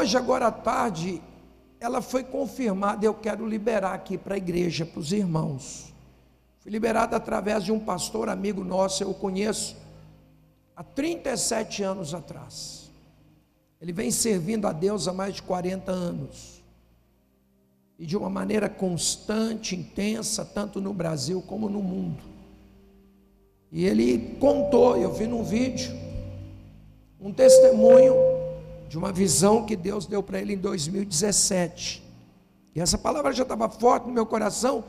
hoje, agora à tarde, ela foi confirmada. Eu quero liberar aqui para a igreja, para os irmãos. Foi liberada através de um pastor amigo nosso, eu conheço há 37 anos atrás. Ele vem servindo a Deus há mais de 40 anos. E de uma maneira constante, intensa, tanto no Brasil como no mundo. E ele contou, eu vi num vídeo, um testemunho de uma visão que Deus deu para ele em 2017. E essa palavra já estava forte no meu coração,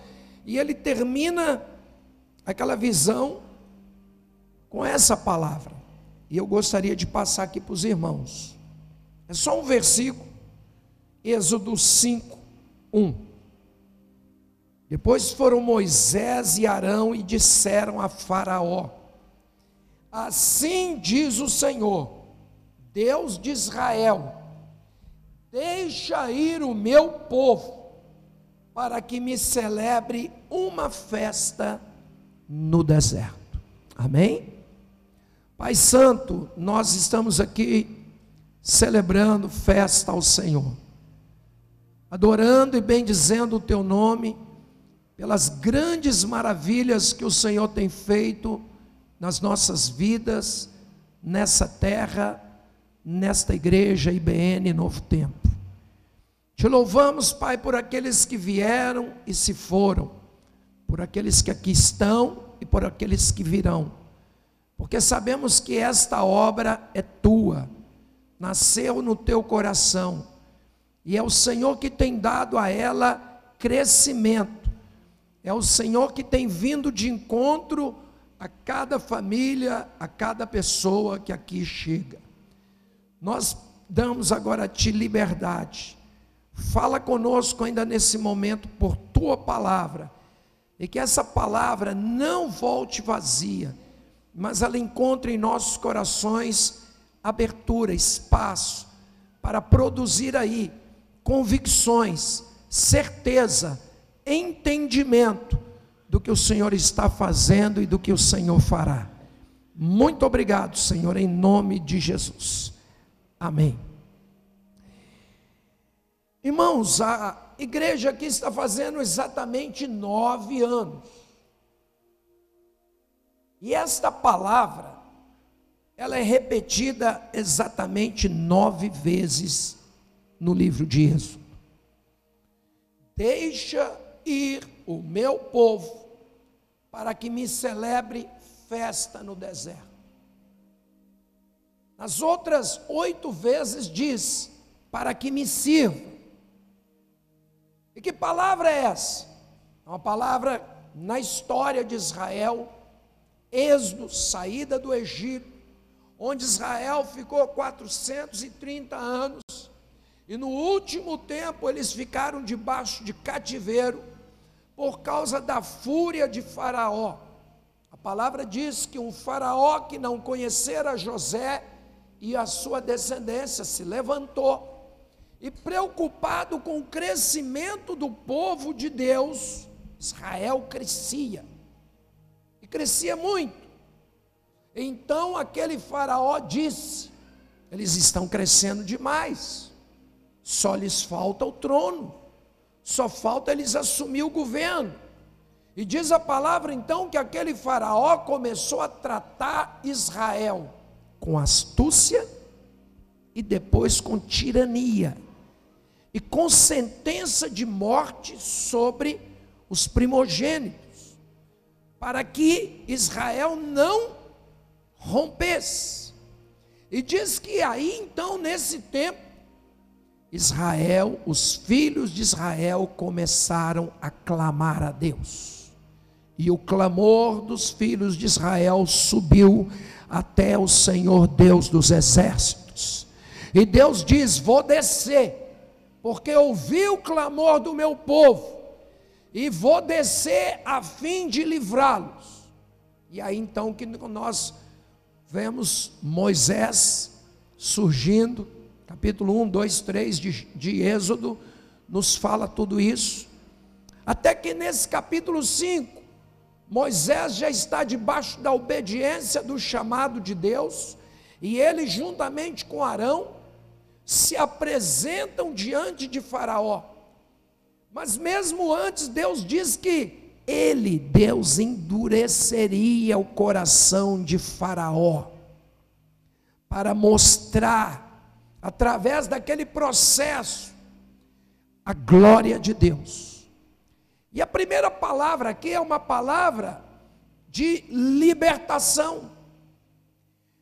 e ele termina aquela visão com essa palavra. E eu gostaria de passar aqui para os irmãos. É só um versículo, Êxodo 5, 1. Depois foram Moisés e Arão e disseram a Faraó: Assim diz o Senhor, Deus de Israel: Deixa ir o meu povo, para que me celebre uma festa no deserto. Amém? Pai Santo, nós estamos aqui celebrando festa ao Senhor, adorando e bendizendo o Teu nome pelas grandes maravilhas que o Senhor tem feito nas nossas vidas, nessa terra, nesta igreja IBN Novo Tempo. Te louvamos, Pai, por aqueles que vieram e se foram, por aqueles que aqui estão e por aqueles que virão, porque sabemos que esta obra é tua, nasceu no teu coração, e é o Senhor que tem dado a ela crescimento é o Senhor que tem vindo de encontro a cada família, a cada pessoa que aqui chega. Nós damos agora a Ti liberdade. Fala conosco ainda nesse momento por Tua palavra. E que essa palavra não volte vazia, mas ela encontre em nossos corações abertura, espaço, para produzir aí convicções, certeza, entendimento do que o Senhor está fazendo e do que o Senhor fará. Muito obrigado, Senhor, em nome de Jesus. Amém. Irmãos, a igreja aqui está fazendo exatamente nove anos. E esta palavra, ela é repetida exatamente nove vezes no livro de Êxodo. Deixa ir o meu povo para que me celebre festa no deserto. Nas outras oito vezes diz, para que me sirva. E que palavra é essa? É uma palavra na história de Israel, êxodo, saída do Egito, onde Israel ficou 430 anos, e no último tempo eles ficaram debaixo de cativeiro, por causa da fúria de Faraó. A palavra diz que um Faraó que não conhecera José e a sua descendência se levantou e, preocupado com o crescimento do povo de Deus, Israel crescia e crescia muito. Então aquele Faraó disse: eles estão crescendo demais, só lhes falta o trono. Só falta eles assumir o governo. E diz a palavra então que aquele faraó começou a tratar Israel com astúcia e depois com tirania e com sentença de morte sobre os primogênitos, para que Israel não rompesse. E diz que aí então nesse tempo Israel, os filhos de Israel começaram a clamar a Deus. E o clamor dos filhos de Israel subiu até o Senhor Deus dos exércitos. E Deus diz: Vou descer, porque ouvi o clamor do meu povo, e vou descer a fim de livrá-los. E aí então que nós vemos Moisés surgindo, capítulo 1, 2, 3 de, de Êxodo, nos fala tudo isso. Até que nesse capítulo 5, Moisés já está debaixo da obediência do chamado de Deus, e ele, juntamente com Arão, se apresentam diante de Faraó. Mas mesmo antes, Deus diz que ele, Deus, endureceria o coração de Faraó para mostrar, através daquele processo, a glória de Deus. E a primeira palavra aqui é uma palavra de libertação.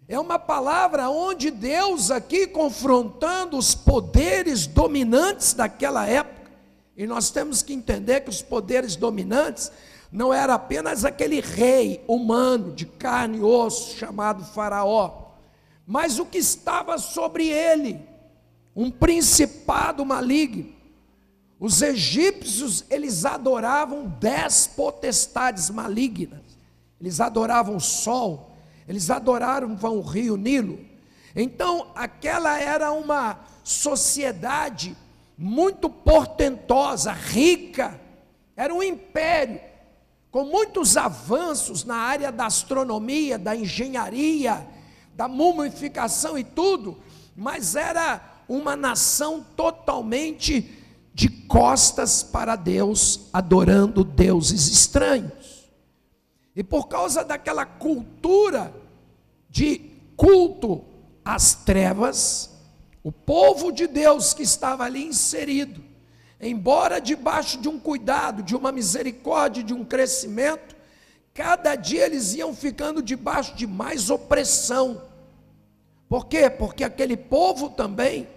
É uma palavra onde Deus, aqui confrontando os poderes dominantes daquela época, e nós temos que entender que os poderes dominantes não era apenas aquele rei humano de carne e osso chamado Faraó, mas o que estava sobre ele, um principado maligno. Os egípcios, eles adoravam dez potestades malignas. Eles adoravam o sol, eles adoravam o rio Nilo. Então, aquela era uma sociedade muito portentosa, rica, era um império, com muitos avanços na área da astronomia, da engenharia, da mumificação e tudo, mas era uma nação totalmente de costas para Deus, adorando deuses estranhos. E por causa daquela cultura de culto às trevas, o povo de Deus que estava ali inserido, embora debaixo de um cuidado, de uma misericórdia, de um crescimento, cada dia eles iam ficando debaixo de mais opressão. Por quê? Porque aquele povo também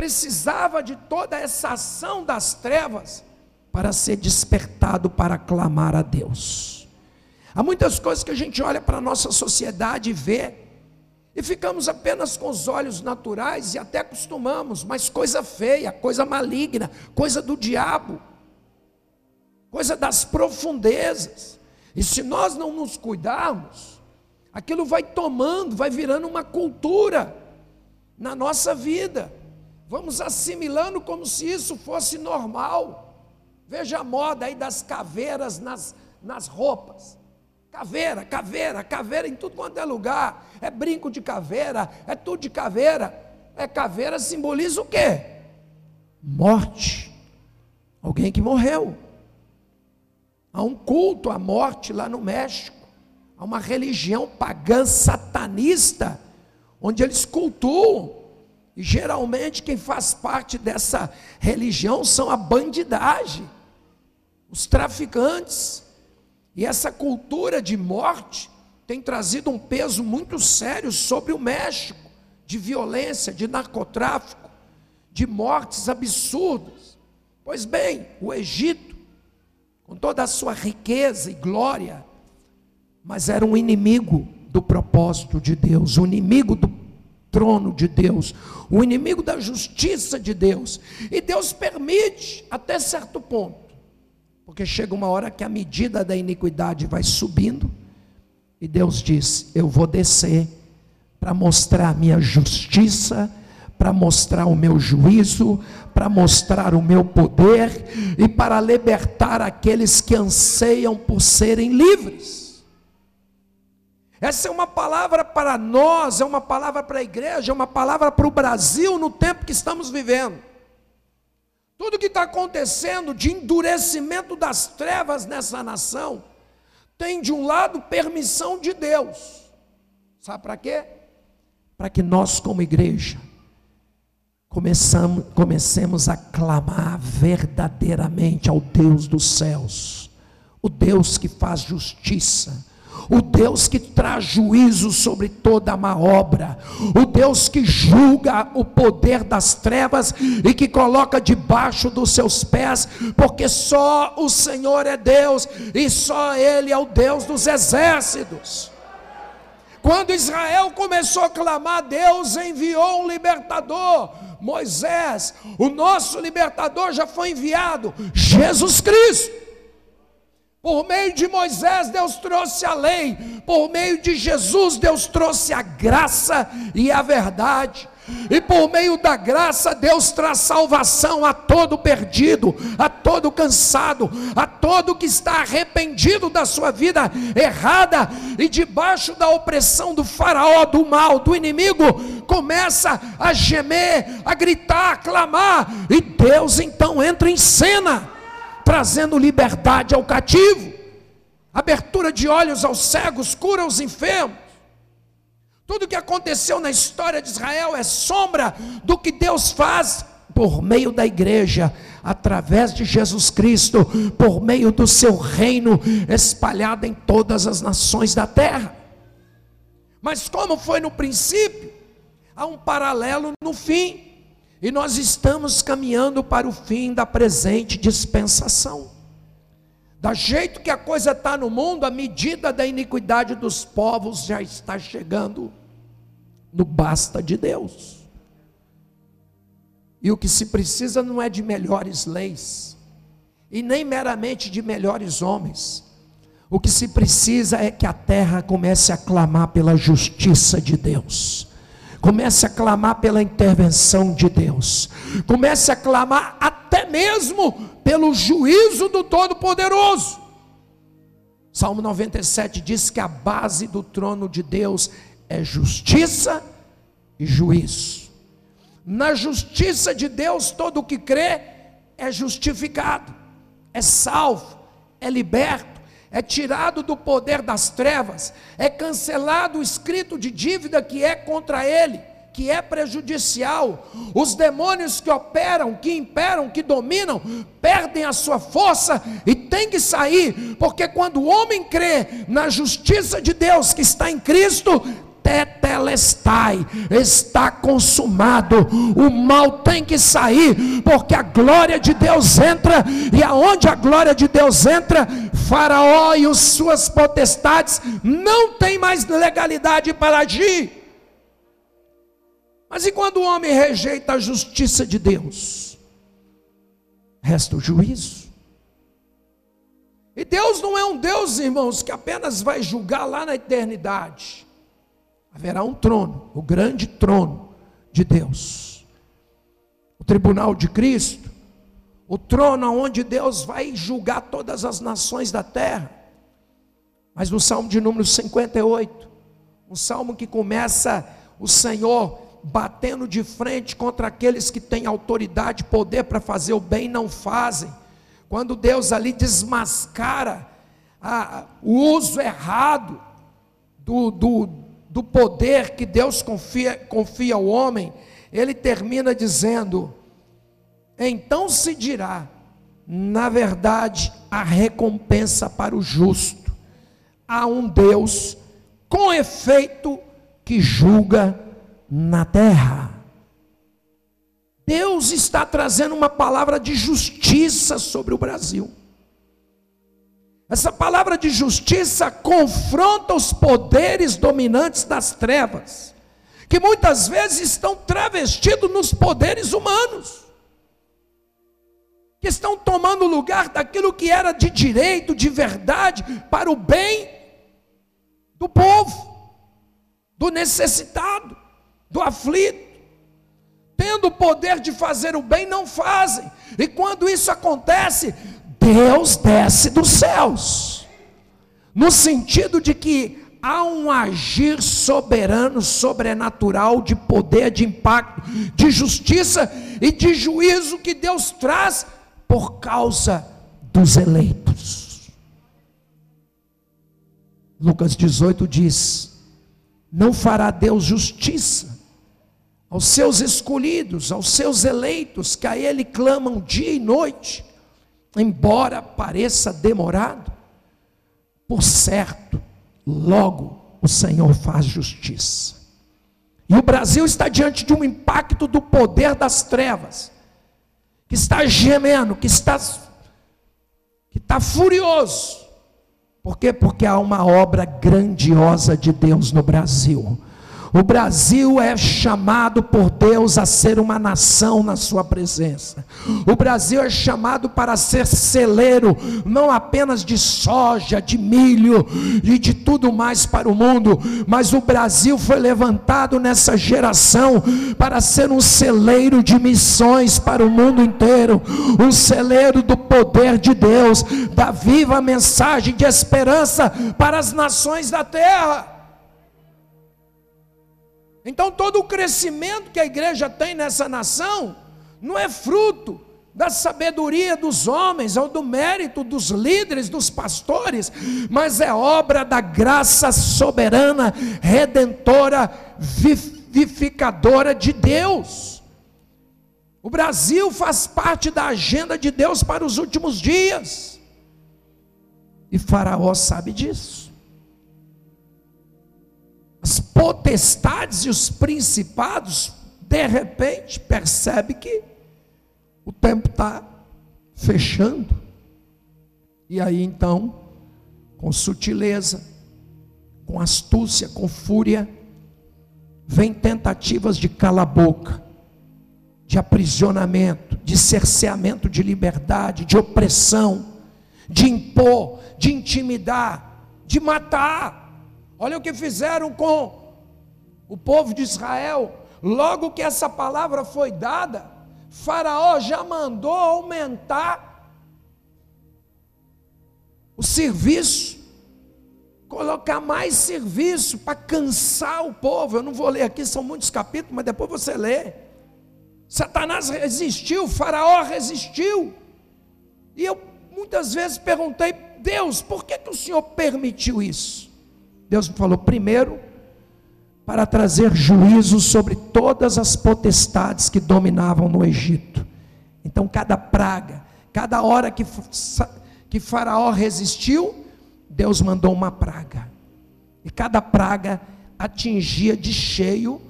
precisava de toda essa ação das trevas para ser despertado para clamar a Deus. Há muitas coisas que a gente olha para a nossa sociedade e vê, e ficamos apenas com os olhos naturais e até acostumamos, mas coisa feia, coisa maligna, coisa do diabo, coisa das profundezas. E se nós não nos cuidarmos, aquilo vai tomando, vai virando uma cultura na nossa vida. Vamos assimilando como se isso fosse normal. Veja a moda aí das caveiras nas, nas roupas. Caveira, caveira, caveira em tudo quanto é lugar. É brinco de caveira, é tudo de caveira. É caveira simboliza o quê? Morte. Alguém que morreu. Há um culto à morte lá no México. Há uma religião pagã satanista, onde eles cultuam e geralmente quem faz parte dessa religião são a bandidagem, os traficantes. E essa cultura de morte tem trazido um peso muito sério sobre o México, de violência, de narcotráfico, de mortes absurdas. Pois bem, o Egito, com toda a sua riqueza e glória, mas era um inimigo do propósito de Deus, um inimigo do trono de Deus, o inimigo da justiça de Deus. E Deus permite até certo ponto, porque chega uma hora que a medida da iniquidade vai subindo, e Deus diz: Eu vou descer para mostrar a minha justiça, para mostrar o meu juízo, para mostrar o meu poder e para libertar aqueles que anseiam por serem livres. Essa é uma palavra para nós, é uma palavra para a igreja, é uma palavra para o Brasil no tempo que estamos vivendo. Tudo que está acontecendo de endurecimento das trevas nessa nação, tem de um lado permissão de Deus. Sabe para quê? Para que nós, como igreja, começamos, comecemos a clamar verdadeiramente ao Deus dos céus, o Deus que faz justiça o Deus que traz juízo sobre toda má obra, o Deus que julga o poder das trevas e que coloca debaixo dos seus pés, porque só o Senhor é Deus e só Ele é o Deus dos exércitos. Quando Israel começou a clamar, Deus enviou um libertador. Moisés, o nosso libertador já foi enviado, Jesus Cristo. Por meio de Moisés, Deus trouxe a lei. Por meio de Jesus, Deus trouxe a graça e a verdade. E por meio da graça, Deus traz salvação a todo perdido, a todo cansado, a todo que está arrependido da sua vida errada e debaixo da opressão do faraó, do mal, do inimigo, começa a gemer, a gritar, a clamar, e Deus então entra em cena, trazendo liberdade ao cativo, abertura de olhos aos cegos, cura os enfermos. Tudo que aconteceu na história de Israel é sombra do que Deus faz por meio da igreja, através de Jesus Cristo, por meio do seu reino espalhado em todas as nações da terra. Mas como foi no princípio, há um paralelo no fim, e nós estamos caminhando para o fim da presente dispensação. Da jeito que a coisa está no mundo, a medida da iniquidade dos povos já está chegando no basta de Deus. E o que se precisa não é de melhores leis, e nem meramente de melhores homens. O que se precisa é que a terra comece a clamar pela justiça de Deus, comece a clamar pela intervenção de Deus, comece a clamar até mesmo pelo juízo do Todo-Poderoso. Salmo 97 diz que a base do trono de Deus é justiça e juízo. Na justiça de Deus, todo o que crê é justificado, é salvo, é liberto, é tirado do poder das trevas, é cancelado o escrito de dívida que é contra ele, que é prejudicial. Os demônios que operam, que imperam, que dominam, perdem a sua força e tem que sair, porque quando o homem crê na justiça de Deus que está em Cristo, tetelestai, está consumado. O mal tem que sair, porque a glória de Deus entra, e aonde a glória de Deus entra, Faraó e as suas potestades não tem mais legalidade para agir. Mas e quando o homem rejeita a justiça de Deus? Resta o juízo. E Deus não é um Deus, irmãos, que apenas vai julgar lá na eternidade haverá um trono, o grande trono de Deus. O tribunal de Cristo, o trono onde Deus vai julgar todas as nações da terra. Mas no Salmo de número 58, um salmo que começa o Senhor batendo de frente contra aqueles que têm autoridade, poder para fazer o bem, não fazem. Quando Deus ali desmascara a, o uso errado do, do, do poder que Deus confia, confia ao homem, ele termina dizendo: então se dirá, na verdade, a recompensa para o justo. Há um Deus com efeito que julga na terra. Deus está trazendo uma palavra de justiça sobre o Brasil. Essa palavra de justiça confronta os poderes dominantes das trevas, que muitas vezes estão travestidos nos poderes humanos, que estão tomando lugar daquilo que era de direito, de verdade, para o bem do povo, do necessitado, do aflito. Tendo o poder de fazer o bem, não fazem, e quando isso acontece, Deus desce dos céus, no sentido de que há um agir soberano, sobrenatural, de poder, de impacto, de justiça e de juízo que Deus traz por causa dos eleitos. Lucas 18 diz: Não fará Deus justiça aos seus escolhidos, aos seus eleitos, que a Ele clamam dia e noite embora pareça demorado, por certo, logo o Senhor faz justiça. E o Brasil está diante de um impacto do poder das trevas, que está gemendo, que está, que está furioso. Por quê? Porque há uma obra grandiosa de Deus no Brasil O Brasil é chamado por Deus a ser uma nação na sua presença. O Brasil é chamado para ser celeiro, não apenas de soja, de milho e de tudo mais para o mundo, mas o Brasil foi levantado nessa geração para ser um celeiro de missões para o mundo inteiro, um celeiro do poder de Deus, da viva mensagem de esperança para as nações da terra. Então, todo o crescimento que a igreja tem nessa nação não é fruto da sabedoria dos homens ou do mérito dos líderes, dos pastores, mas é obra da graça soberana, redentora, vivificadora de Deus. O Brasil faz parte da agenda de Deus para os últimos dias, e Faraó sabe disso as potestades e os principados, de repente, percebe que o tempo está fechando. E aí então, com sutileza, com astúcia, com fúria, vem tentativas de calar a boca, de aprisionamento, de cerceamento de liberdade, de opressão, de impor, de intimidar, de matar. Olha o que fizeram com o povo de Israel. Logo que essa palavra foi dada, Faraó já mandou aumentar o serviço, colocar mais serviço para cansar o povo. Eu não vou ler aqui, são muitos capítulos, mas depois você lê. Satanás resistiu, Faraó resistiu. E eu muitas vezes perguntei, Deus, por que, que o Senhor permitiu isso? Deus me falou primeiro para trazer juízo sobre todas as potestades que dominavam no Egito. Então, cada praga, cada hora que, que Faraó resistiu, Deus mandou uma praga. E cada praga atingia de cheio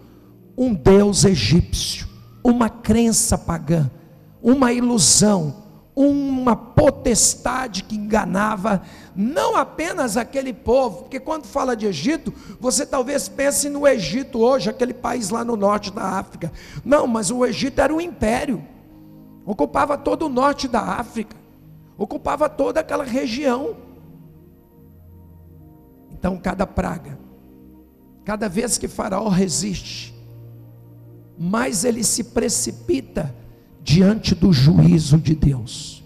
um deus egípcio, uma crença pagã, uma ilusão, uma potestade que enganava não apenas aquele povo, porque quando fala de Egito, você talvez pense no Egito hoje, aquele país lá no norte da África. Não, mas o Egito era um império, ocupava todo o norte da África, ocupava toda aquela região. Então, cada praga, cada vez que Faraó resiste, mais ele se precipita diante do juízo de Deus.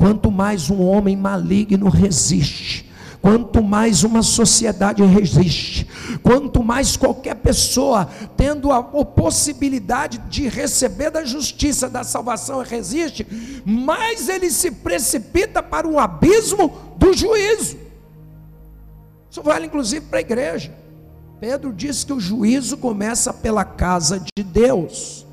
Quanto mais um homem maligno resiste, quanto mais uma sociedade resiste, quanto mais qualquer pessoa tendo a possibilidade de receber da justiça, da salvação resiste, mais ele se precipita para o abismo do juízo. Isso vale inclusive para a igreja. Pedro diz que o juízo começa pela casa de Deus.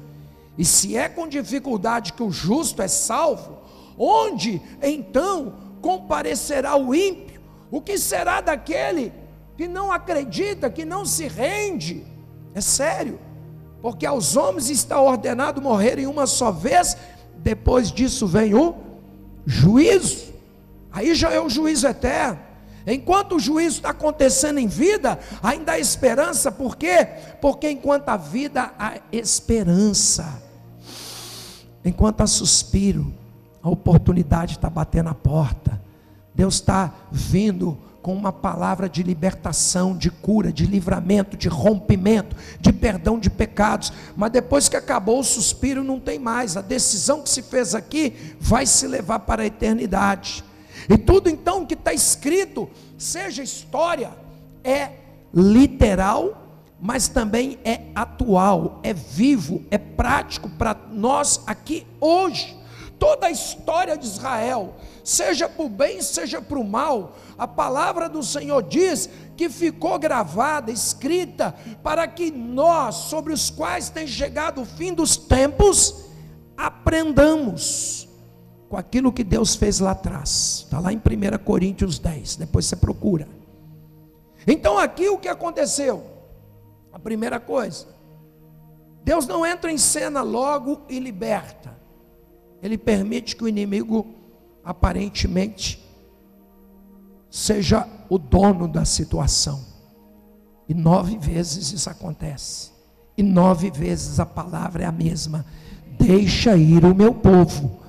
E se é com dificuldade que o justo é salvo, onde então comparecerá o ímpio? O que será daquele que não acredita, que não se rende? É sério, porque aos homens está ordenado morrer em uma só vez, depois disso vem o juízo. Aí já é o juízo eterno. Enquanto o juízo está acontecendo em vida, ainda há esperança, por quê? Porque enquanto a vida há esperança. Enquanto há suspiro, a oportunidade está batendo a porta. Deus está vindo com uma palavra de libertação, de cura, de livramento, de rompimento, de perdão de pecados. Mas depois que acabou o suspiro, não tem mais. A decisão que se fez aqui vai se levar para a eternidade. E tudo então que está escrito, seja história, é literal mas também é atual, é vivo, é prático para nós aqui hoje. Toda a história de Israel, seja para o bem, seja para o mal, a palavra do Senhor diz que ficou gravada, escrita, para que nós, sobre os quais tem chegado o fim dos tempos, aprendamos com aquilo que Deus fez lá atrás. Está lá em 1 Coríntios 10, depois você procura. Então aqui o que aconteceu? A primeira coisa, Deus não entra em cena logo e liberta. Ele permite que o inimigo aparentemente seja o dono da situação. E nove vezes isso acontece. E nove vezes a palavra é a mesma: Deixa ir o meu povo,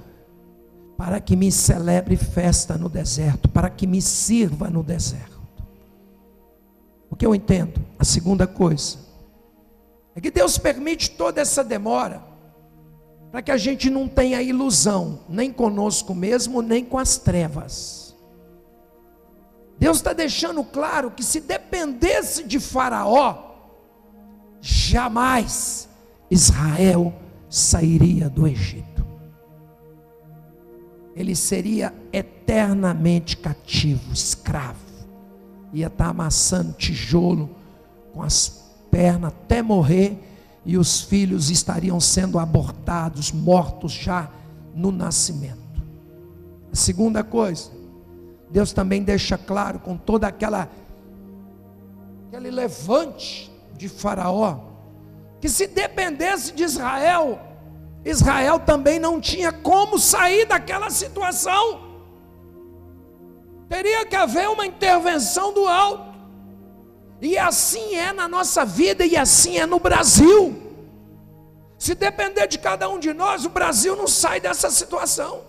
para que me celebre festa no deserto, para que me sirva no deserto. O que eu entendo? A segunda coisa é que Deus permite toda essa demora para que a gente não tenha ilusão, nem conosco mesmo, nem com as trevas. Deus está deixando claro que se dependesse de Faraó, jamais Israel sairia do Egito. Ele seria eternamente cativo, escravo. Ia estar tá amassando tijolo com as pernas até morrer e os filhos estariam sendo abortados, mortos já no nascimento. A segunda coisa, Deus também deixa claro com toda aquela aquele levante de Faraó, que se dependesse de Israel, Israel também não tinha como sair daquela situação. Teria que haver uma intervenção do alto. E assim é na nossa vida e assim é no Brasil. Se depender de cada um de nós, o Brasil não sai dessa situação.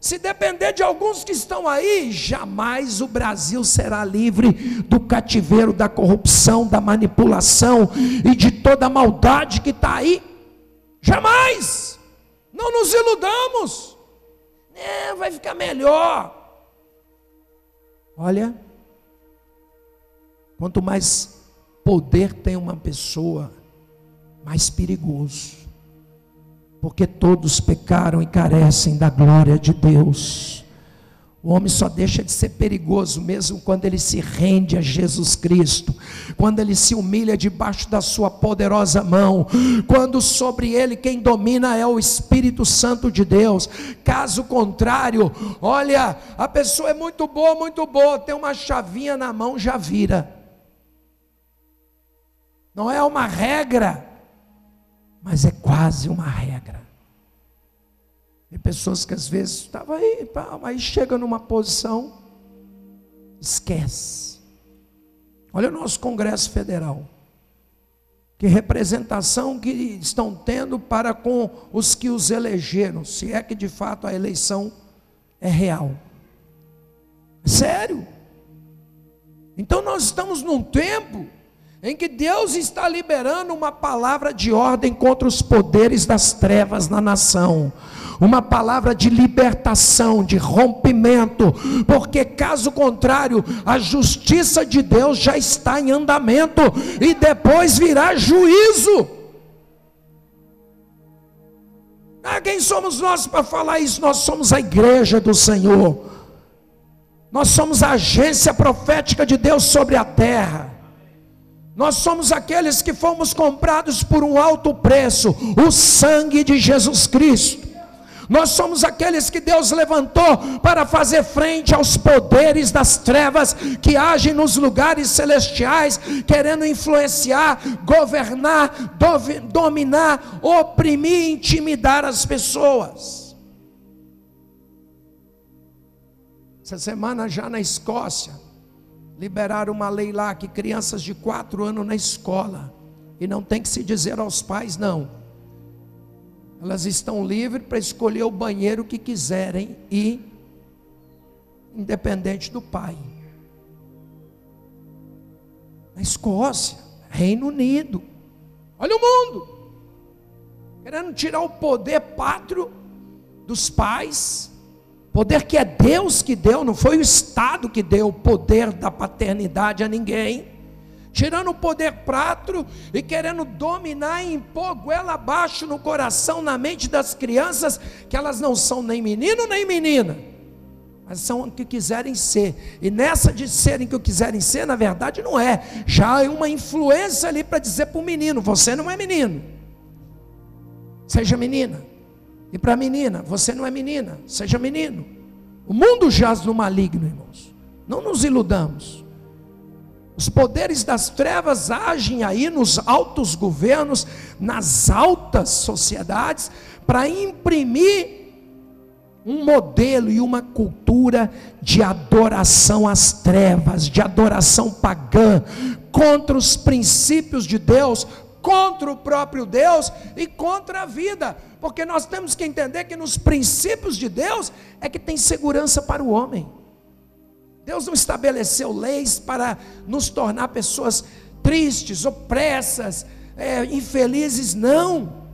Se depender de alguns que estão aí, jamais o Brasil será livre do cativeiro da corrupção, da manipulação e de toda a maldade que está aí. Jamais! Não nos iludamos. É, vai ficar melhor. Olha, Quanto mais poder tem uma pessoa, mais perigoso. Porque todos pecaram e carecem da glória de Deus. O homem só deixa de ser perigoso mesmo quando ele se rende a Jesus Cristo, quando ele se humilha debaixo da sua poderosa mão, quando sobre ele quem domina é o Espírito Santo de Deus. Caso contrário, olha, a pessoa é muito boa, muito boa, tem uma chavinha na mão, já vira. Não é uma regra, mas é quase uma regra. Tem pessoas que às vezes estavam aí, aí chega numa posição, esquece. Olha o nosso Congresso Federal. Que representação que estão tendo para com os que os elegeram, se é que de fato a eleição é real. Sério. Então nós estamos num tempo em que Deus está liberando uma palavra de ordem contra os poderes das trevas na nação, uma palavra de libertação, de rompimento, porque caso contrário, a justiça de Deus já está em andamento e depois virá juízo. Ah, quem somos nós para falar isso? Nós somos a igreja do Senhor, nós somos a agência profética de Deus sobre a terra. Nós somos aqueles que fomos comprados por um alto preço, o sangue de Jesus Cristo. Nós somos aqueles que Deus levantou para fazer frente aos poderes das trevas que agem nos lugares celestiais, querendo influenciar, governar, dominar, oprimir, intimidar as pessoas. Essa semana já na Escócia, liberaram uma lei lá que crianças de quatro anos na escola, e não tem que se dizer aos pais, não. Elas estão livres para escolher o banheiro que quiserem e independente do pai. Na Escócia, Reino Unido. Olha o mundo. Querendo tirar o poder pátrio dos pais Poder que é Deus que deu, não foi o Estado que deu o poder da paternidade a ninguém. Tirando o poder prato e querendo dominar e impor goela abaixo no coração, na mente das crianças, que elas não são nem menino nem menina, mas são o que quiserem ser. E nessa de serem o que quiserem ser, na verdade não é. Já há uma influência ali para dizer para o menino: você não é menino, seja menina. E para a menina, você não é menina, seja menino. O mundo jaz no maligno, irmãos. Não nos iludamos. Os poderes das trevas agem aí nos altos governos, nas altas sociedades, para imprimir um modelo e uma cultura de adoração às trevas, de adoração pagã, contra os princípios de Deus, contra o próprio Deus e contra a vida, porque nós temos que entender que nos princípios de Deus é que tem segurança para o homem. Deus não estabeleceu leis para nos tornar pessoas tristes, opressas, é, infelizes, não.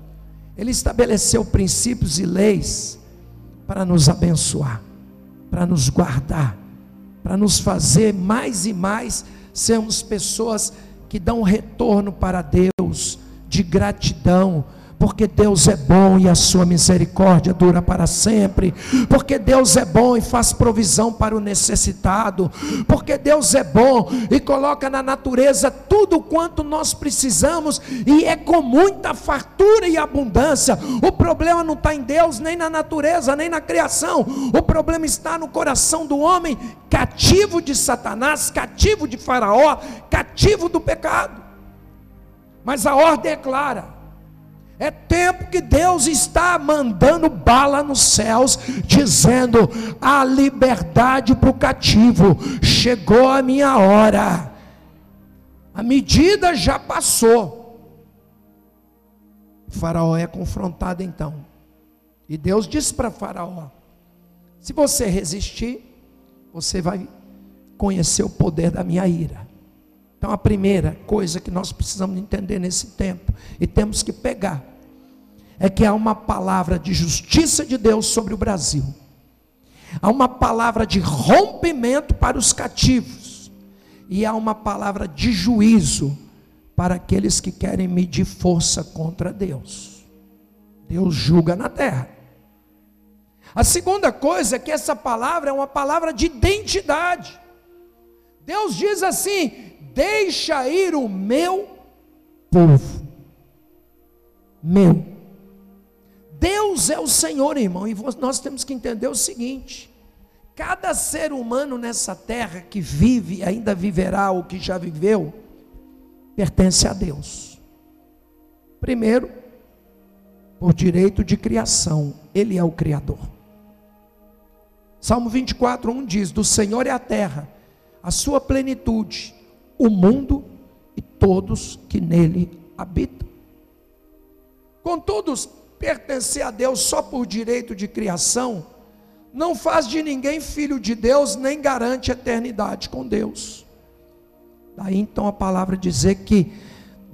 Ele estabeleceu princípios e leis para nos abençoar, para nos guardar, para nos fazer mais e mais sermos pessoas que dão retorno para Deus de gratidão, porque Deus é bom e a sua misericórdia dura para sempre, porque Deus é bom e faz provisão para o necessitado, porque Deus é bom e coloca na natureza tudo quanto nós precisamos. E é com muita fartura e abundância. O problema não está em Deus, nem na natureza, nem na criação, o problema está no coração do homem cativo de Satanás, cativo de Faraó, cativo do pecado. Mas a ordem é clara é tempo que Deus está mandando bala nos céus, dizendo: a liberdade para o cativo, chegou a minha hora, a medida já passou. O faraó é confrontado então, e Deus diz para Faraó: se você resistir, você vai conhecer o poder da minha ira. Então, a primeira coisa que nós precisamos entender nesse tempo, e temos que pegar, é que há uma palavra de justiça de Deus sobre o Brasil, há uma palavra de rompimento para os cativos, e há uma palavra de juízo para aqueles que querem medir força contra Deus. Deus julga na terra. A segunda coisa é que essa palavra é uma palavra de identidade. Deus diz assim: deixa ir o meu povo. Meu. Deus é o Senhor, irmão, e nós temos que entender o seguinte: cada ser humano nessa terra que vive, ainda viverá ou que já viveu, pertence a Deus. Primeiro, por direito de criação, Ele é o Criador. Salmo 24, 1 diz: Do Senhor é a terra, a sua plenitude, o mundo e todos que nele habitam. Contudo, pertencer a Deus só por direito de criação não faz de ninguém filho de Deus, nem garante eternidade com Deus. Daí então a palavra dizer que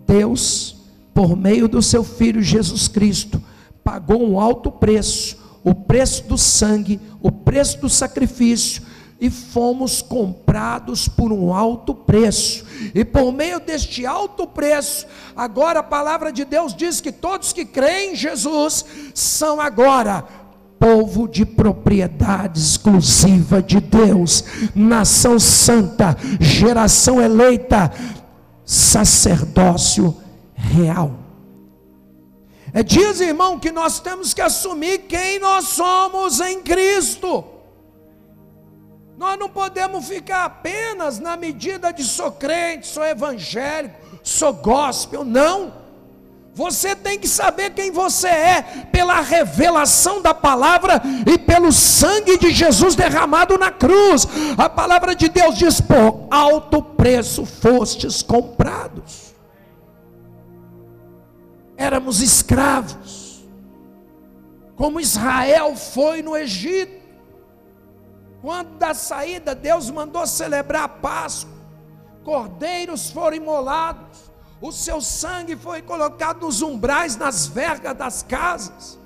Deus, por meio do seu filho Jesus Cristo, pagou um alto preço, o preço do sangue, o preço do sacrifício, e fomos comprados por um alto preço. E por meio deste alto preço, agora a palavra de Deus diz que todos que creem em Jesus são agora povo de propriedade exclusiva de Deus, nação santa, geração eleita, sacerdócio real. É dias, irmão, que nós temos que assumir quem nós somos em Cristo. Nós não podemos ficar apenas na medida de sou crente, sou evangélico, sou gospel, não. Você tem que saber quem você é pela revelação da palavra e pelo sangue de Jesus derramado na cruz. A palavra de Deus diz: por alto preço fostes comprados. Éramos escravos, como Israel foi no Egito. Quando da saída, Deus mandou celebrar a Páscoa. Cordeiros foram imolados. O seu sangue foi colocado nos umbrais, nas vergas das casas.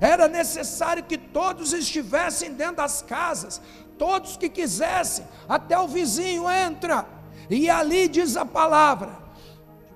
Era necessário que todos estivessem dentro das casas, todos que quisessem, até o vizinho entra. E ali diz a palavra: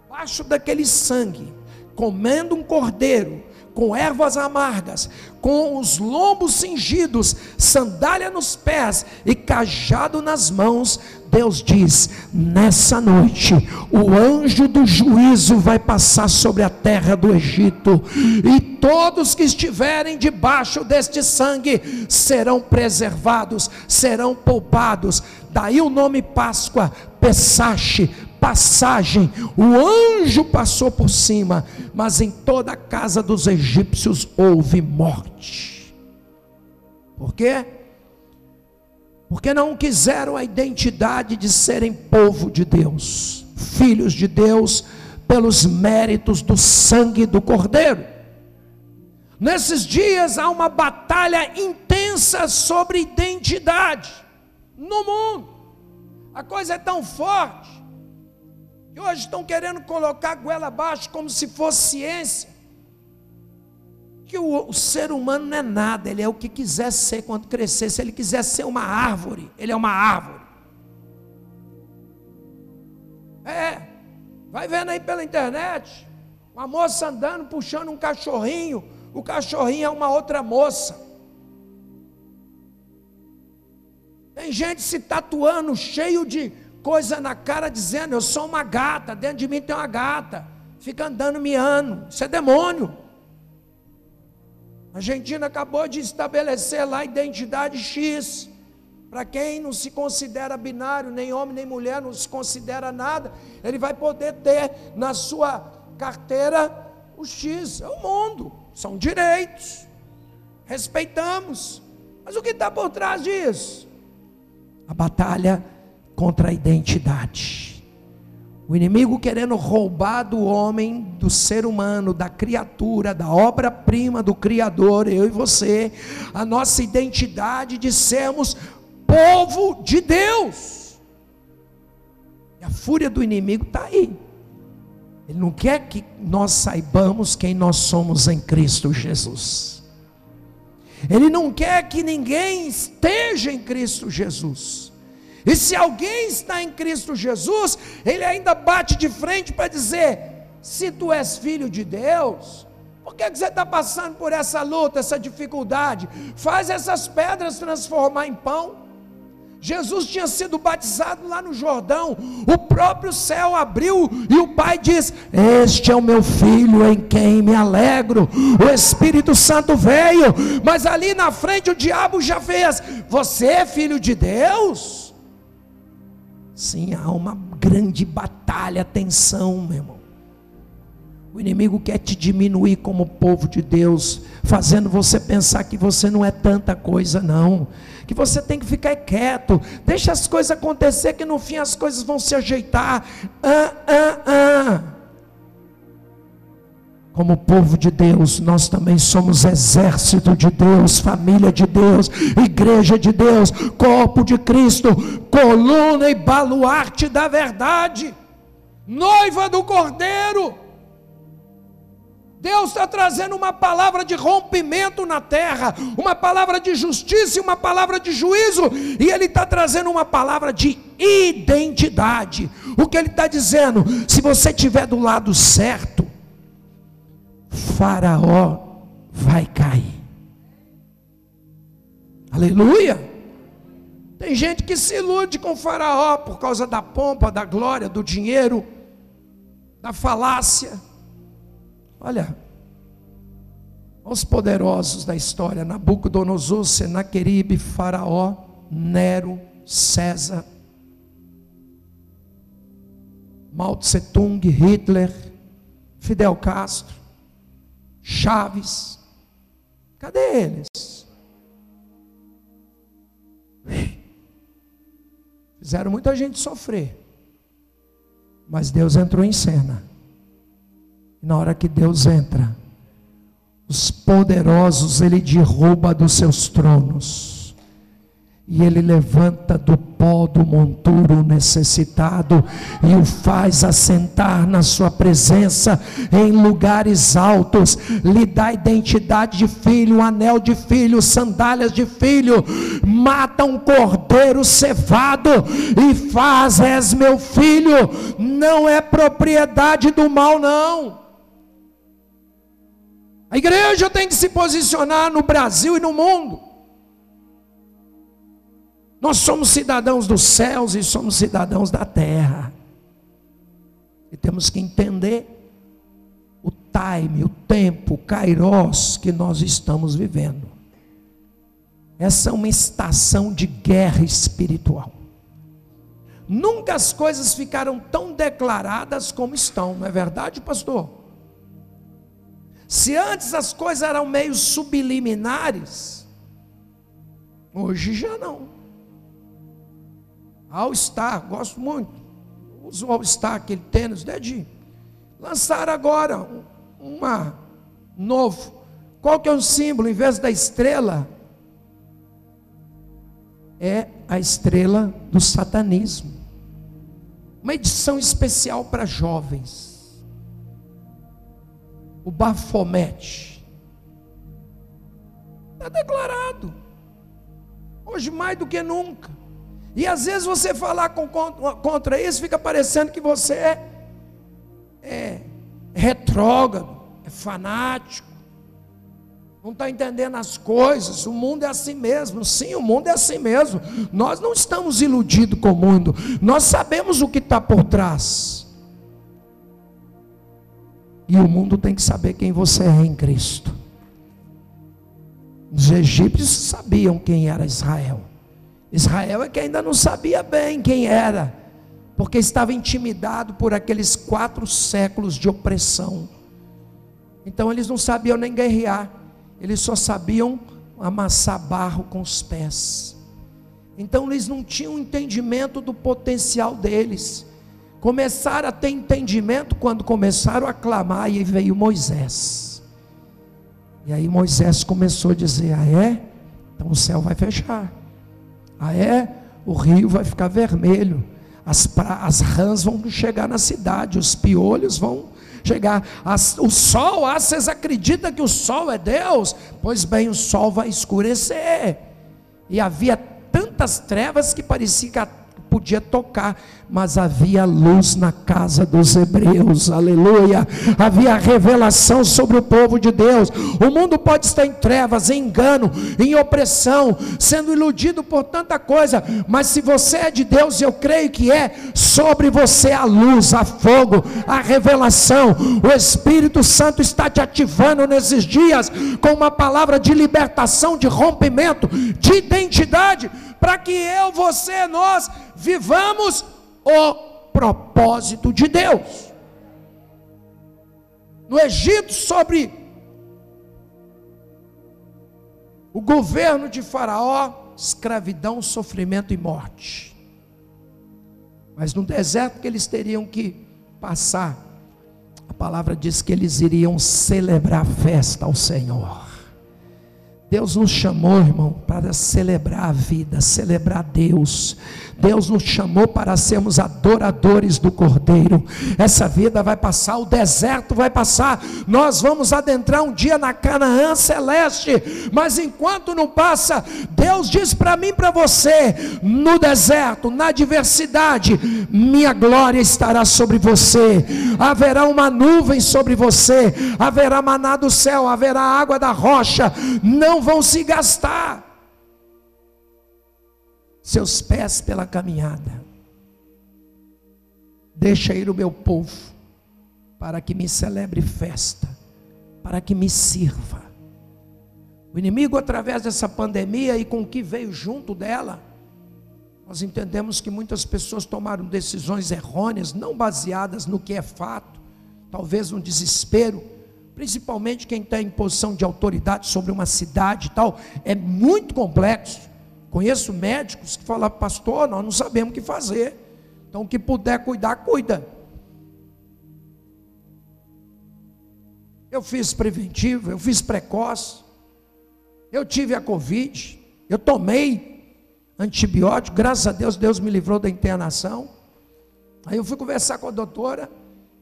debaixo daquele sangue, comendo um cordeiro, com ervas amargas, com os lombos cingidos, sandália nos pés e cajado nas mãos, Deus diz: nessa noite, o anjo do juízo vai passar sobre a terra do Egito, e todos que estiverem debaixo deste sangue serão preservados, serão poupados. Daí o nome Páscoa, Pessache, passagem, o anjo passou por cima, mas em toda a casa dos egípcios houve morte. Por quê? Porque não quiseram a identidade de serem povo de Deus, filhos de Deus, pelos méritos do sangue do Cordeiro. Nesses dias há uma batalha intensa sobre identidade no mundo. A coisa é tão forte que hoje estão querendo colocar a goela abaixo como se fosse ciência. Que o, o, ser humano não é nada, ele é o que quiser ser quando crescer. Se ele quiser ser uma árvore, ele é uma árvore. É, Vai vendo aí pela internet, uma moça andando, puxando um cachorrinho, o cachorrinho é uma outra moça. Tem gente se tatuando, cheio de coisa na cara, dizendo: Eu sou uma gata, dentro de mim tem uma gata. Fica andando miando, isso é demônio. A Argentina acabou de estabelecer lá a identidade X. Para quem não se considera binário, nem homem nem mulher, não se considera nada, ele vai poder ter na sua carteira o X, é o mundo, são direitos, respeitamos. Mas o que está por trás disso? A batalha contra a identidade. O inimigo querendo roubar do homem, do ser humano, da criatura, da obra-prima do Criador, eu e você, a nossa identidade de sermos povo de Deus. E a fúria do inimigo está aí. Ele não quer que nós saibamos quem nós somos em Cristo Jesus. Ele não quer que ninguém esteja em Cristo Jesus. E se alguém está em Cristo Jesus, ele ainda bate de frente para dizer: se tu és filho de Deus, por que, você está passando por essa luta, essa dificuldade? Faz essas pedras transformar em pão. Jesus tinha sido batizado lá no Jordão, o próprio céu abriu e o Pai diz: Este é o meu filho em quem me alegro. O Espírito Santo veio, mas ali na frente o diabo já fez: Você é filho de Deus? Sim, há uma grande batalha, tensão, meu irmão. O inimigo quer te diminuir como povo de Deus, fazendo você pensar que você não é tanta coisa, não que você tem que ficar quieto, deixa as coisas acontecer, que no fim as coisas vão se ajeitar. Ah, ah, ah. Como povo de Deus, nós também somos exército de Deus, família de Deus, igreja de Deus, corpo de Cristo, coluna e baluarte da verdade, noiva do Cordeiro. Deus está trazendo uma palavra de rompimento na terra, uma palavra de justiça e uma palavra de juízo, e Ele está trazendo uma palavra de identidade. O que Ele está dizendo? Se você estiver do lado certo, Faraó vai cair. Aleluia! Tem gente que se ilude com Faraó por causa da pompa, da glória, do dinheiro, da falácia. Olha, os poderosos da história: Nabucodonosor, Senaqueribe, Faraó, Nero, César, Mao Tse Tung, Hitler, Fidel Castro, Chaves. Cadê eles? Fizeram muita gente sofrer. Mas Deus entrou em cena. E na hora que Deus entra, os poderosos ele derruba dos seus tronos. E ele levanta do pó do monturo necessitado e o faz assentar na sua presença em lugares altos, lhe dá identidade de filho, um anel de filho, sandálias de filho, mata um cordeiro cevado e faz, és meu filho, não é propriedade do mal, não. A igreja tem que se posicionar no Brasil e no mundo. Nós somos cidadãos dos céus e somos cidadãos da terra. E temos que entender o time, o tempo, o kairos que nós estamos vivendo. Essa é uma estação de guerra espiritual. Nunca as coisas ficaram tão declaradas como estão, não é verdade, pastor? Se antes as coisas eram meio subliminares, Hoje já não. All Star, gosto muito. Uso o All Star, aquele tênis, dedinho. Lançaram agora uma novo. Qual que é o símbolo? Em vez da estrela, é a estrela do satanismo. Uma edição especial para jovens. O Bafomete. Está declarado. Hoje mais do que nunca. E às vezes você falar com, contra isso, fica parecendo que você é, é retrógrado, é fanático não está entendendo as coisas, o mundo é assim mesmo. Sim, o mundo é assim mesmo. Nós não estamos iludidos com o mundo, nós sabemos o que está por trás. E o mundo tem que saber quem você é em Cristo. Os egípcios sabiam quem era Israel. Israel é que ainda não sabia bem quem era, porque estava intimidado por aqueles quatro séculos de opressão. Então eles não sabiam nem guerrear eles só sabiam amassar barro com os pés. Então eles não tinham entendimento do potencial deles. Começaram a ter entendimento quando começaram a clamar e veio Moisés. E aí Moisés começou a dizer: Ah, é? Então o céu vai fechar. Ah, é? O rio vai ficar vermelho. As, pra, as rãs vão chegar na cidade, os piolhos vão chegar. As, o sol, ah, vocês acreditam que o sol é Deus? Pois bem, o sol vai escurecer. E havia tantas trevas que parecia que a podia tocar, mas havia luz na casa dos hebreus, aleluia. Havia revelação sobre o povo de Deus. O mundo pode estar em trevas, em engano, em opressão, sendo iludido por tanta coisa, mas se você é de Deus, eu creio que é, sobre você a luz, a fogo, a revelação. O Espírito Santo está te ativando nesses dias com uma palavra de libertação, de rompimento, de identidade para que eu, você, nós vivamos o propósito de Deus. No Egito, sobre o governo de Faraó, escravidão, sofrimento e morte. Mas no deserto que eles teriam que passar, a palavra diz que eles iriam celebrar festa ao Senhor. Deus nos chamou, irmão, para celebrar a vida, celebrar Deus. Deus nos chamou para sermos adoradores do Cordeiro. Essa vida vai passar, o deserto vai passar. Nós vamos adentrar um dia na Canaã celeste. Mas enquanto não passa, Deus diz para mim, para você, no deserto, na adversidade, minha glória estará sobre você. Haverá uma nuvem sobre você, haverá maná do céu, haverá água da rocha. Não vão se gastar seus pés pela caminhada. Deixa ir o meu povo, para que me celebre festa, para que me sirva. O inimigo, através dessa pandemia e com o que veio junto dela, nós entendemos que muitas pessoas tomaram decisões errôneas, não baseadas no que é fato, talvez no desespero, principalmente quem está em posição de autoridade sobre uma cidade e tal, é muito complexo. Conheço médicos que falam, pastor, nós não sabemos o que fazer. Então, o que puder cuidar, cuida. Eu fiz preventivo, eu fiz precoce. Eu tive a Covid. Eu tomei antibiótico. Graças a Deus, Deus me livrou da internação. Aí eu fui conversar com a doutora.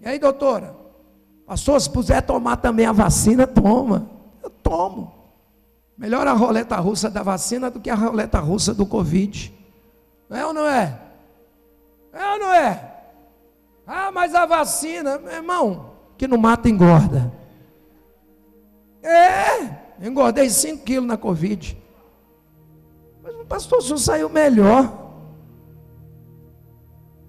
E aí, doutora, pastor, se puder tomar também a vacina, toma. Eu tomo. Melhor a roleta russa da vacina do que a roleta russa do Covid. É ou não é? É ou não é? Ah, mas a vacina, meu irmão, que não mata engorda. É, engordei 5 quilos na Covid. Mas o pastor, o saiu melhor.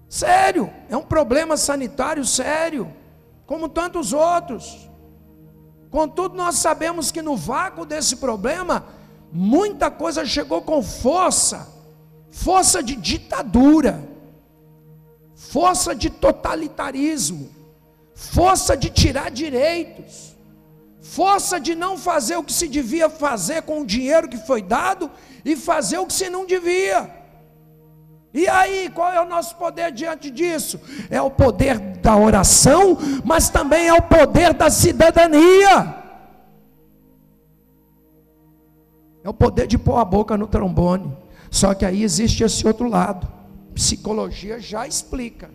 Sério, é um problema sanitário sério, como tantos outros. Contudo, nós sabemos que no vácuo desse problema, muita coisa chegou com força força de ditadura, força de totalitarismo, força de tirar direitos, força de não fazer o que se devia fazer com o dinheiro que foi dado e fazer o que se não devia. E aí, qual é o nosso poder diante disso? É o poder da oração, mas também é o poder da cidadania. É o poder de pôr a boca no trombone. Só que aí existe esse outro lado. Psicologia já explica.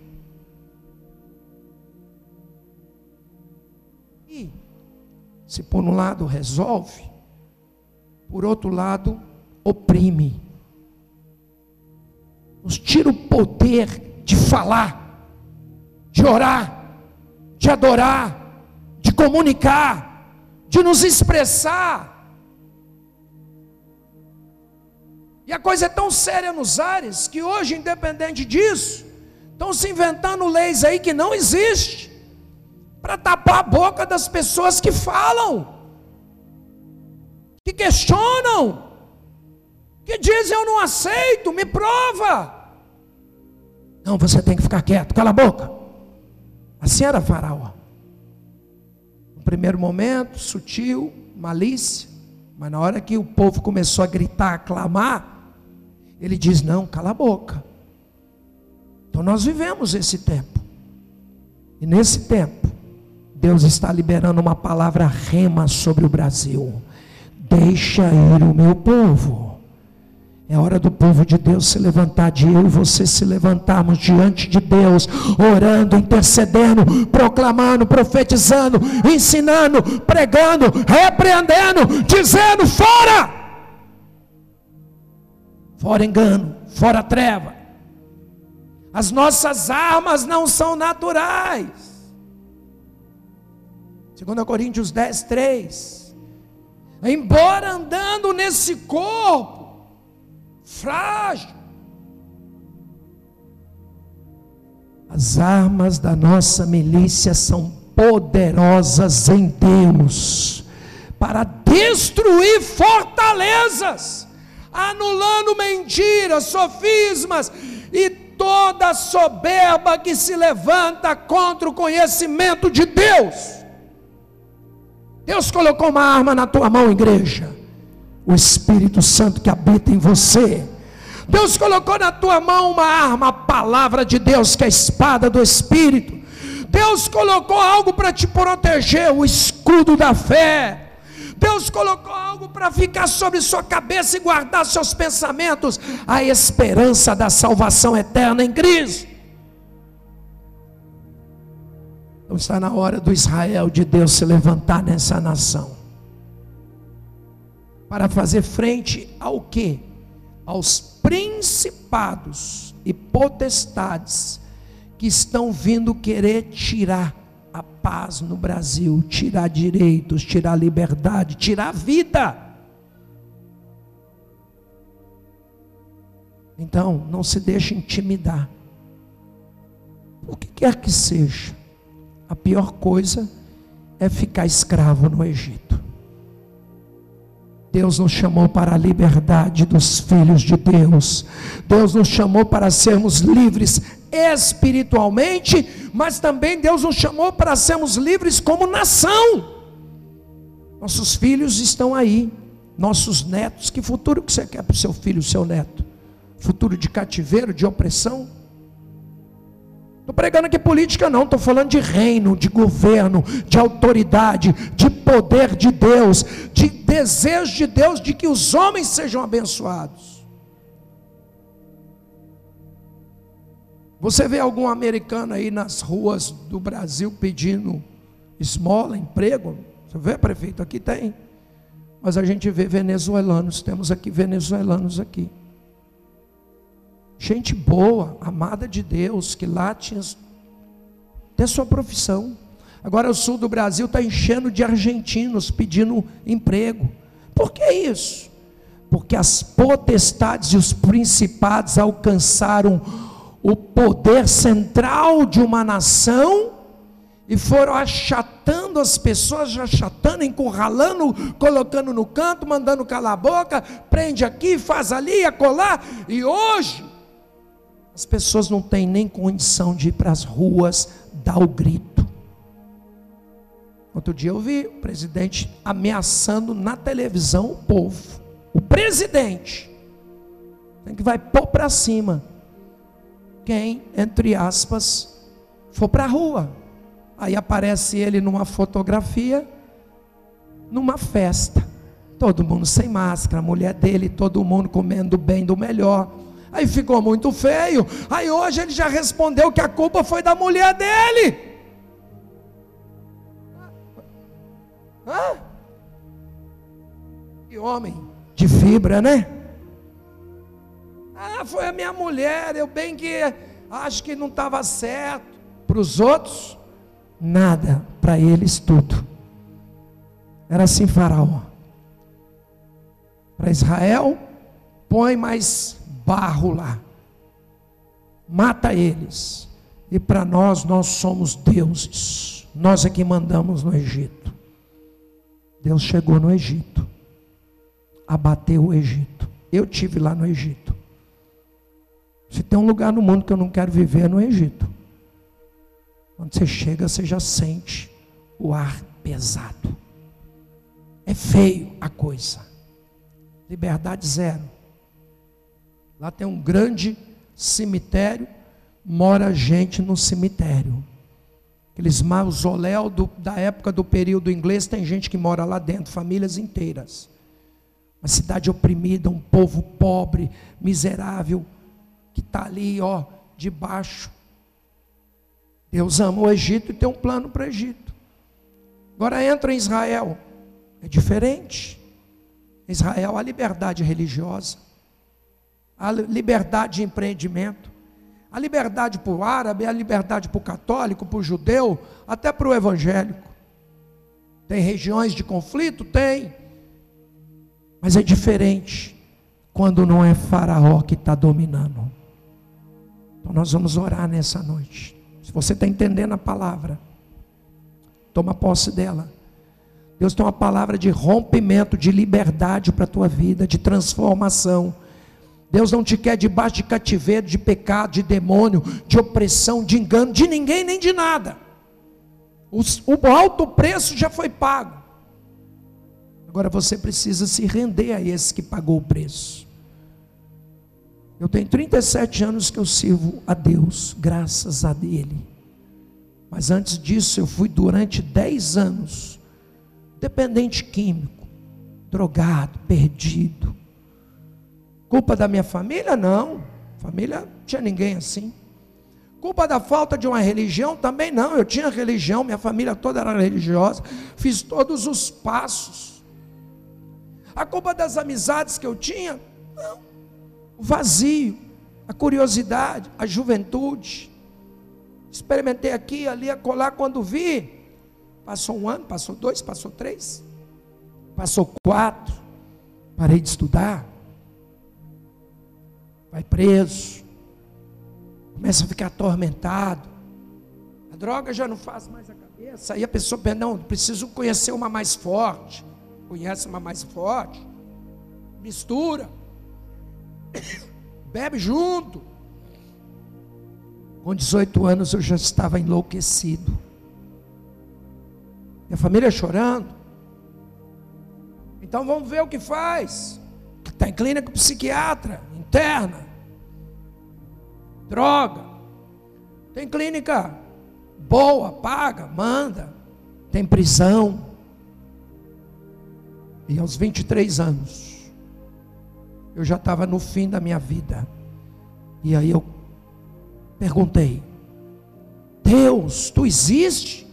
E, se por um lado resolve, por outro lado oprime. Nos tira o poder de falar, de orar, de adorar, de comunicar, de nos expressar. E a coisa é tão séria nos ares que hoje, independente disso, estão se inventando leis aí que não existem para tapar a boca das pessoas que falam, que questionam, que dizem eu não aceito, me prova. Não, você tem que ficar quieto, cala a boca. Assim era Faraó. No primeiro momento, sutil, malícia, mas na hora que o povo começou a gritar, a clamar, ele diz: Não, cala a boca. Então nós vivemos esse tempo, e nesse tempo, Deus está liberando uma palavra rema sobre o Brasil. Deixa ir o meu povo. É hora do povo de Deus se levantar, de eu e você se levantarmos diante de Deus, orando, intercedendo, proclamando, profetizando, ensinando, pregando, repreendendo, dizendo: fora! Fora engano, fora treva. As nossas armas não são naturais. 2 Coríntios 10, 3. Embora andando nesse corpo frágil, as armas da nossa milícia são poderosas em Deus para destruir fortalezas, anulando mentiras, sofismas e toda soberba que se levanta contra o conhecimento de Deus. Deus colocou uma arma na tua mão, igreja. O Espírito Santo que habita em você. Deus colocou na tua mão uma arma, a palavra de Deus, que é a espada do Espírito. Deus colocou algo para te proteger, o escudo da fé. Deus colocou algo para ficar sobre sua cabeça e guardar seus pensamentos, a esperança da salvação eterna em Cristo. Então está na hora do Israel de Deus se levantar nessa nação. Para fazer frente ao que? Aos principados e potestades que estão vindo querer tirar a paz no Brasil, tirar direitos, tirar liberdade, tirar vida. Então, não se deixe intimidar. O que quer que seja a pior coisa é ficar escravo no Egito. Deus nos chamou para a liberdade dos filhos de Deus. Deus nos chamou para sermos livres espiritualmente, mas também Deus nos chamou para sermos livres como nação. Nossos filhos estão aí, nossos netos. Que futuro que você quer para o seu filho, seu neto? Futuro de cativeiro, de opressão? Estou pregando aqui política, não, estou falando de reino, de governo, de autoridade, de poder de Deus, de desejo de Deus de que os homens sejam abençoados. Você vê algum americano aí nas ruas do Brasil pedindo esmola, emprego? Você vê, prefeito? Aqui tem. Mas a gente vê venezuelanos, temos aqui venezuelanos aqui gente boa, amada de Deus, que lá tinha até sua profissão. Agora o sul do Brasil está enchendo de argentinos pedindo emprego. Por que isso? Porque as potestades e os principados alcançaram o poder central de uma nação e foram achatando as pessoas, achatando, encurralando, colocando no canto, mandando calar a boca, prende aqui, faz ali, acolá, e hoje as pessoas não têm nem condição de ir para as ruas dar o grito. Outro dia eu vi o presidente ameaçando na televisão o povo. O presidente tem que vai pôr para cima quem, entre aspas, for para a rua. Aí aparece ele numa fotografia, numa festa. Todo mundo sem máscara, a mulher dele, todo mundo comendo bem do melhor. Aí ficou muito feio. Aí hoje ele já respondeu que a culpa foi da mulher dele. Hã? Que homem de fibra, né? Ah, foi a minha mulher, eu bem que acho que não estava certo. Para os outros, nada, para eles tudo. Era assim Faraó. Para Israel, põe mais barro lá. Mata eles. E para nós, nós somos deuses. Nós é que mandamos no Egito. Deus chegou no Egito. Abateu o Egito. Eu tive lá no Egito. Se tem um lugar no mundo que eu não quero viver é no Egito. Quando você chega, você já sente o ar pesado. É feio a coisa. Liberdade zero. Lá tem um grande cemitério, mora gente no cemitério. Aqueles mausoléus do, da época do período inglês, tem gente que mora lá dentro, famílias inteiras. Uma cidade oprimida, um povo pobre, miserável, que está ali, ó, debaixo. Deus ama o Egito e tem um plano para o Egito. Agora entra em Israel, é diferente. Israel há liberdade religiosa, há liberdade de empreendimento, a liberdade para o árabe, a liberdade para o católico, para o judeu, até para o evangélico. Tem regiões de conflito? Tem. Mas é diferente quando não é Faraó que está dominando. Então nós vamos orar nessa noite. Se você está entendendo a palavra, toma posse dela. Deus tem uma palavra de rompimento, de liberdade para a tua vida, de transformação. Deus não te quer debaixo de cativeiro, de pecado, de demônio, de opressão, de engano, de ninguém nem de nada. O, alto preço já foi pago. Agora você precisa se render a esse que pagou o preço. Eu tenho 37 anos que eu sirvo a Deus, graças a Ele. Mas antes disso, eu fui durante 10 anos dependente químico, drogado, perdido. Culpa da minha família? Não. Família não tinha ninguém assim. Culpa da falta de uma religião? Também não. Eu tinha religião, minha família toda era religiosa. Fiz todos os passos. A culpa das amizades que eu tinha? Não o vazio, a curiosidade, a juventude. Experimentei aqui, ali, acolá, quando vi. Passou um ano, passou dois, passou três, passou quatro. Parei de estudar. Vai preso. Começa a ficar atormentado. A droga já não faz mais a cabeça. Aí a pessoa pensa, não, preciso conhecer uma mais forte. Conhece uma mais forte. Mistura bebe junto. Com 18 anos eu já estava enlouquecido. Minha família chorando. Então vamos ver o que faz. Está em clínica psiquiatra, interna. Droga. Tem clínica boa, paga, manda. Tem prisão. E aos 23 anos, eu já estava no fim da minha vida. E aí eu perguntei: Deus, tu existe?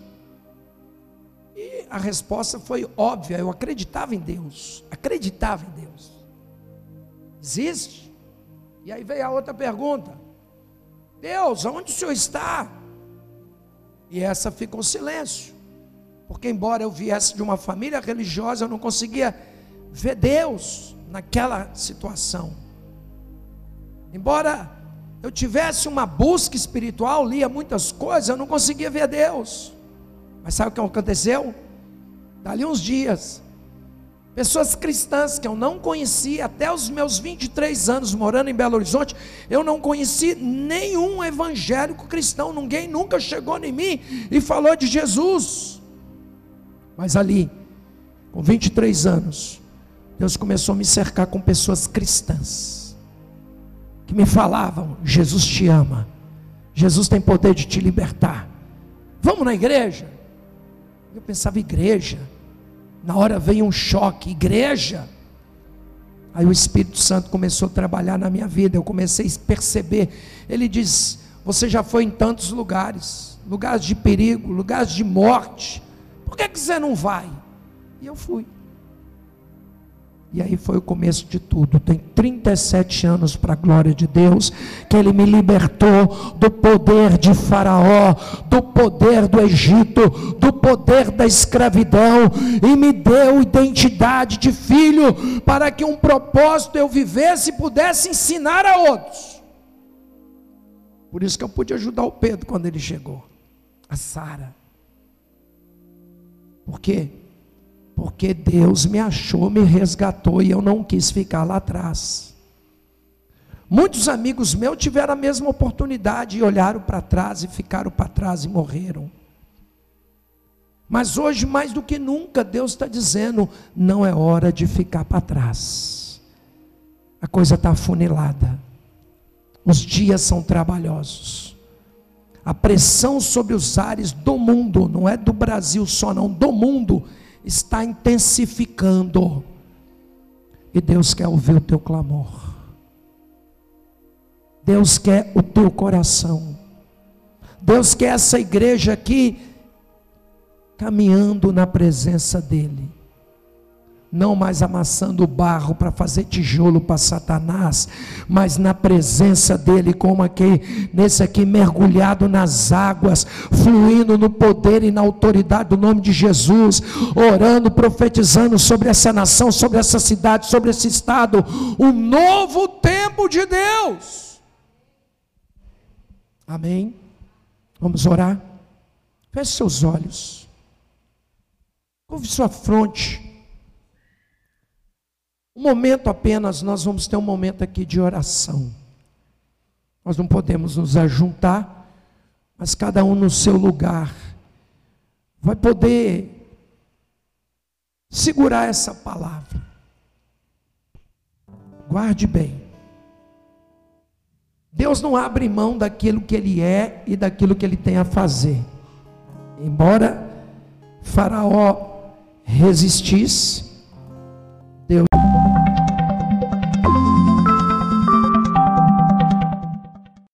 E a resposta foi óbvia. Eu acreditava em Deus. Acreditava em Deus. Existe? E aí veio a outra pergunta: Deus, aonde o Senhor está? E essa ficou silêncio. Porque, embora eu viesse de uma família religiosa, eu não conseguia ver Deus naquela situação. Embora eu tivesse uma busca espiritual, lia muitas coisas, eu não conseguia ver Deus. Mas sabe o que aconteceu? Dali uns dias, pessoas cristãs que eu não conhecia até os meus 23 anos morando em Belo Horizonte, eu não conheci nenhum evangélico cristão, ninguém nunca chegou em mim e falou de Jesus. Mas ali, com 23 anos, Deus começou a me cercar com pessoas cristãs que me falavam: Jesus te ama, Jesus tem poder de te libertar. Vamos na igreja? Eu pensava, igreja. Na hora veio um choque, igreja. Aí o Espírito Santo começou a trabalhar na minha vida, eu comecei a perceber. Ele diz: Você já foi em tantos lugares, lugares de perigo, lugares de morte, por que, que você não vai? E eu fui. E aí foi o começo de tudo. Tem 37 anos para a glória de Deus, que Ele me libertou do poder de Faraó, do poder do Egito, do poder da escravidão, e me deu identidade de filho, para que um propósito eu vivesse e pudesse ensinar a outros. Por isso que eu pude ajudar o Pedro quando ele chegou, a Sara. Por quê? Porque Deus me achou, me resgatou e eu não quis ficar lá atrás. Muitos amigos meus tiveram a mesma oportunidade e olharam para trás e ficaram para trás e morreram. Mas hoje, mais do que nunca, Deus está dizendo: não é hora de ficar para trás. A coisa está afunilada. Os dias são trabalhosos. A pressão sobre os ares do mundo, não é do Brasil só, não, do mundo, está intensificando. E Deus quer ouvir o teu clamor. Deus quer o teu coração. Deus quer essa igreja aqui caminhando na presença dEle não mais amassando barro para fazer tijolo para Satanás, mas na presença dele, como aqui, nesse aqui mergulhado nas águas, fluindo no poder e na autoridade do nome de Jesus, orando, profetizando sobre essa nação, sobre essa cidade, sobre esse estado, um novo tempo de Deus. Amém. Vamos orar. Feche seus olhos. Curve sua fronte. Um momento apenas, nós vamos ter um momento aqui de oração. Nós não podemos nos ajuntar, mas cada um no seu lugar vai poder segurar essa palavra. Guarde bem. Deus não abre mão daquilo que Ele é e daquilo que Ele tem a fazer. Embora Faraó resistisse,